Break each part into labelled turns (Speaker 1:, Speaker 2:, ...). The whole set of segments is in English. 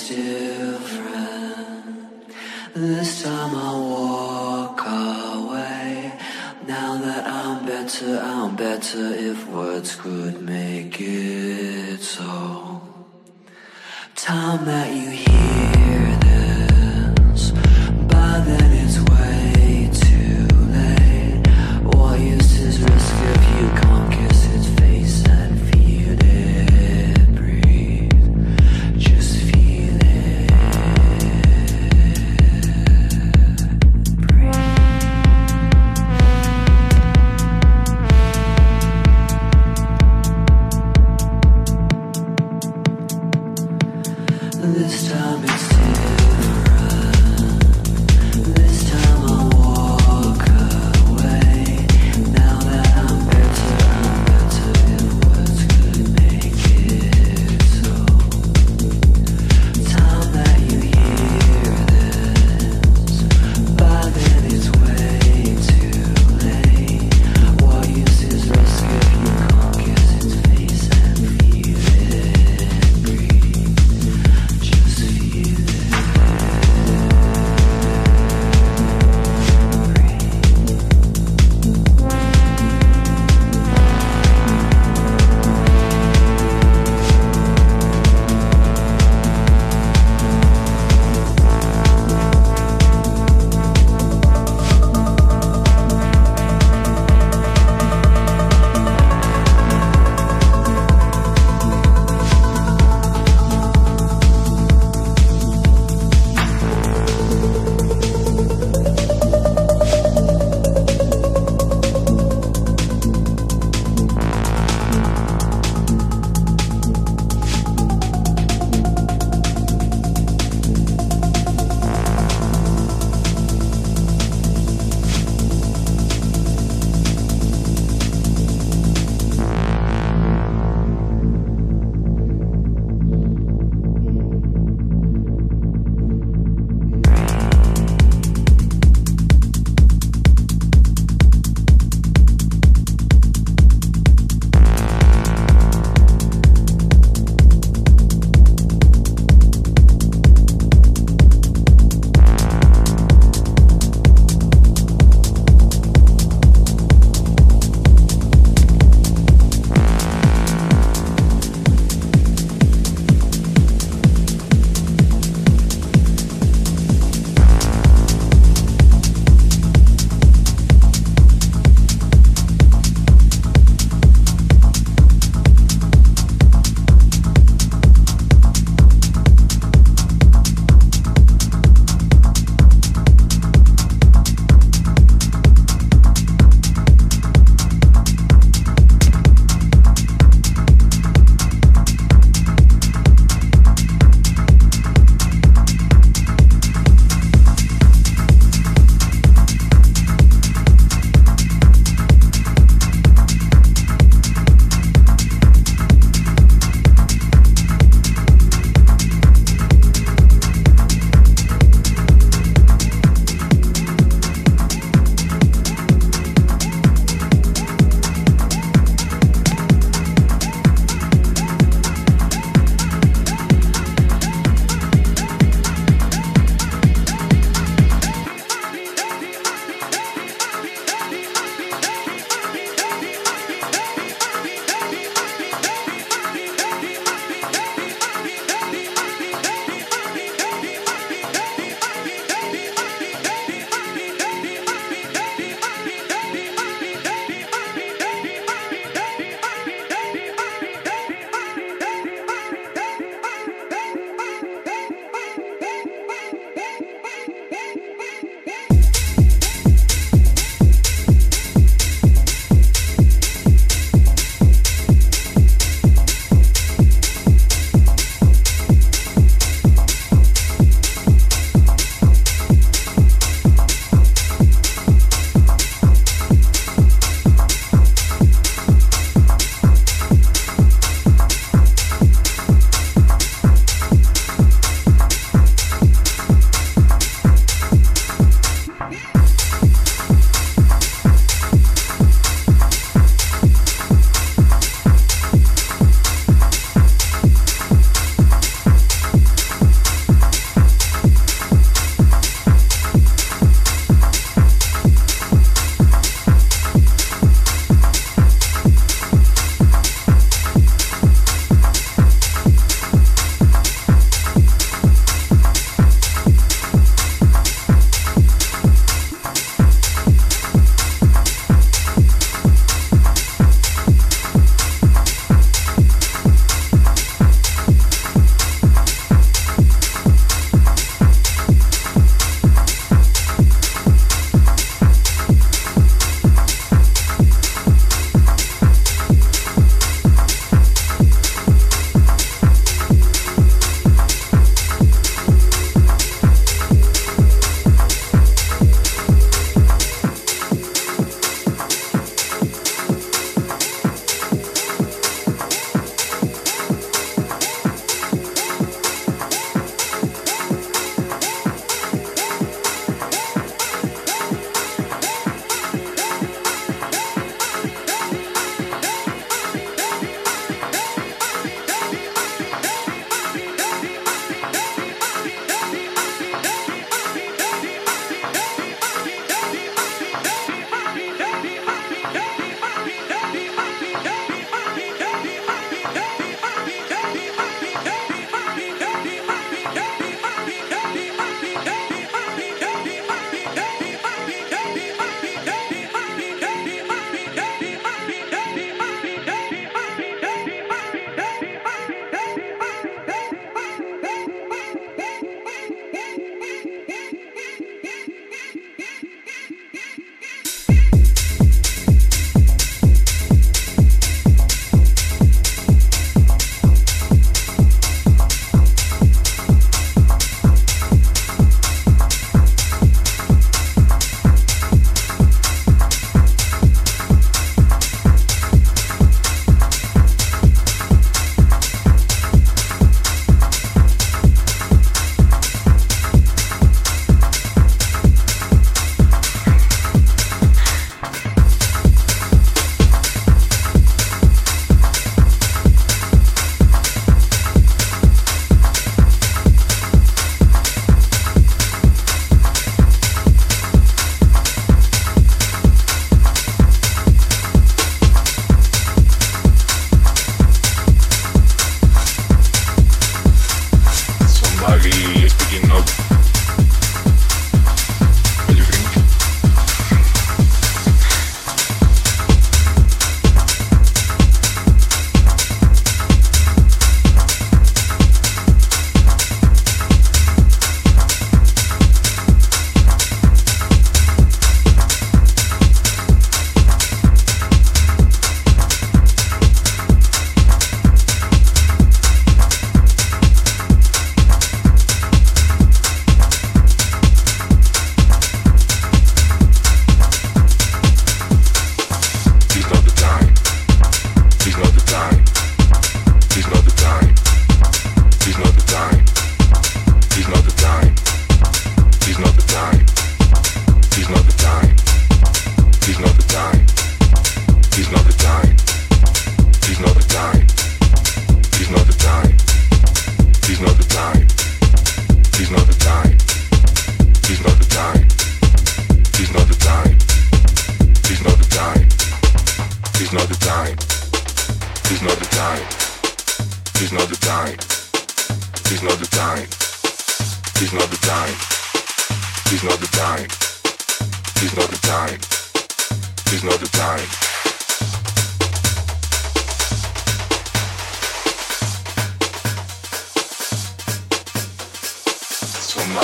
Speaker 1: different. This time I walk away. Now that I'm better, I'm better if words could make it so. Time that you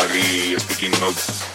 Speaker 1: Sally speaking of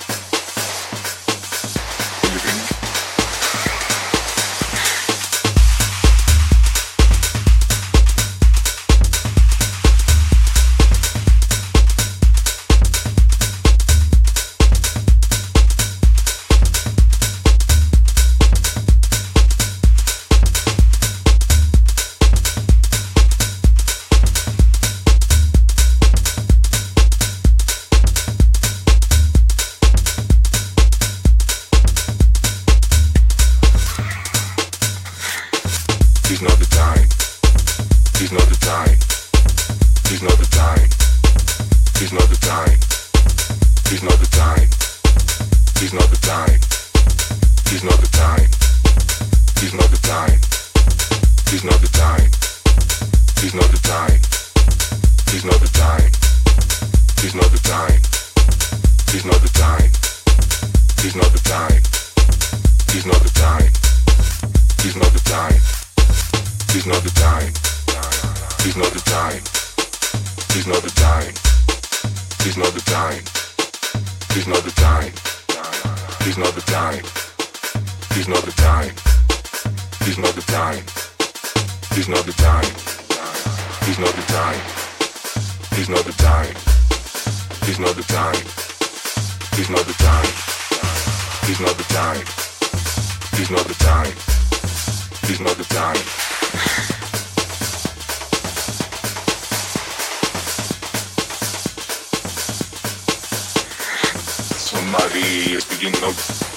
Speaker 1: Marie is beginning
Speaker 2: up.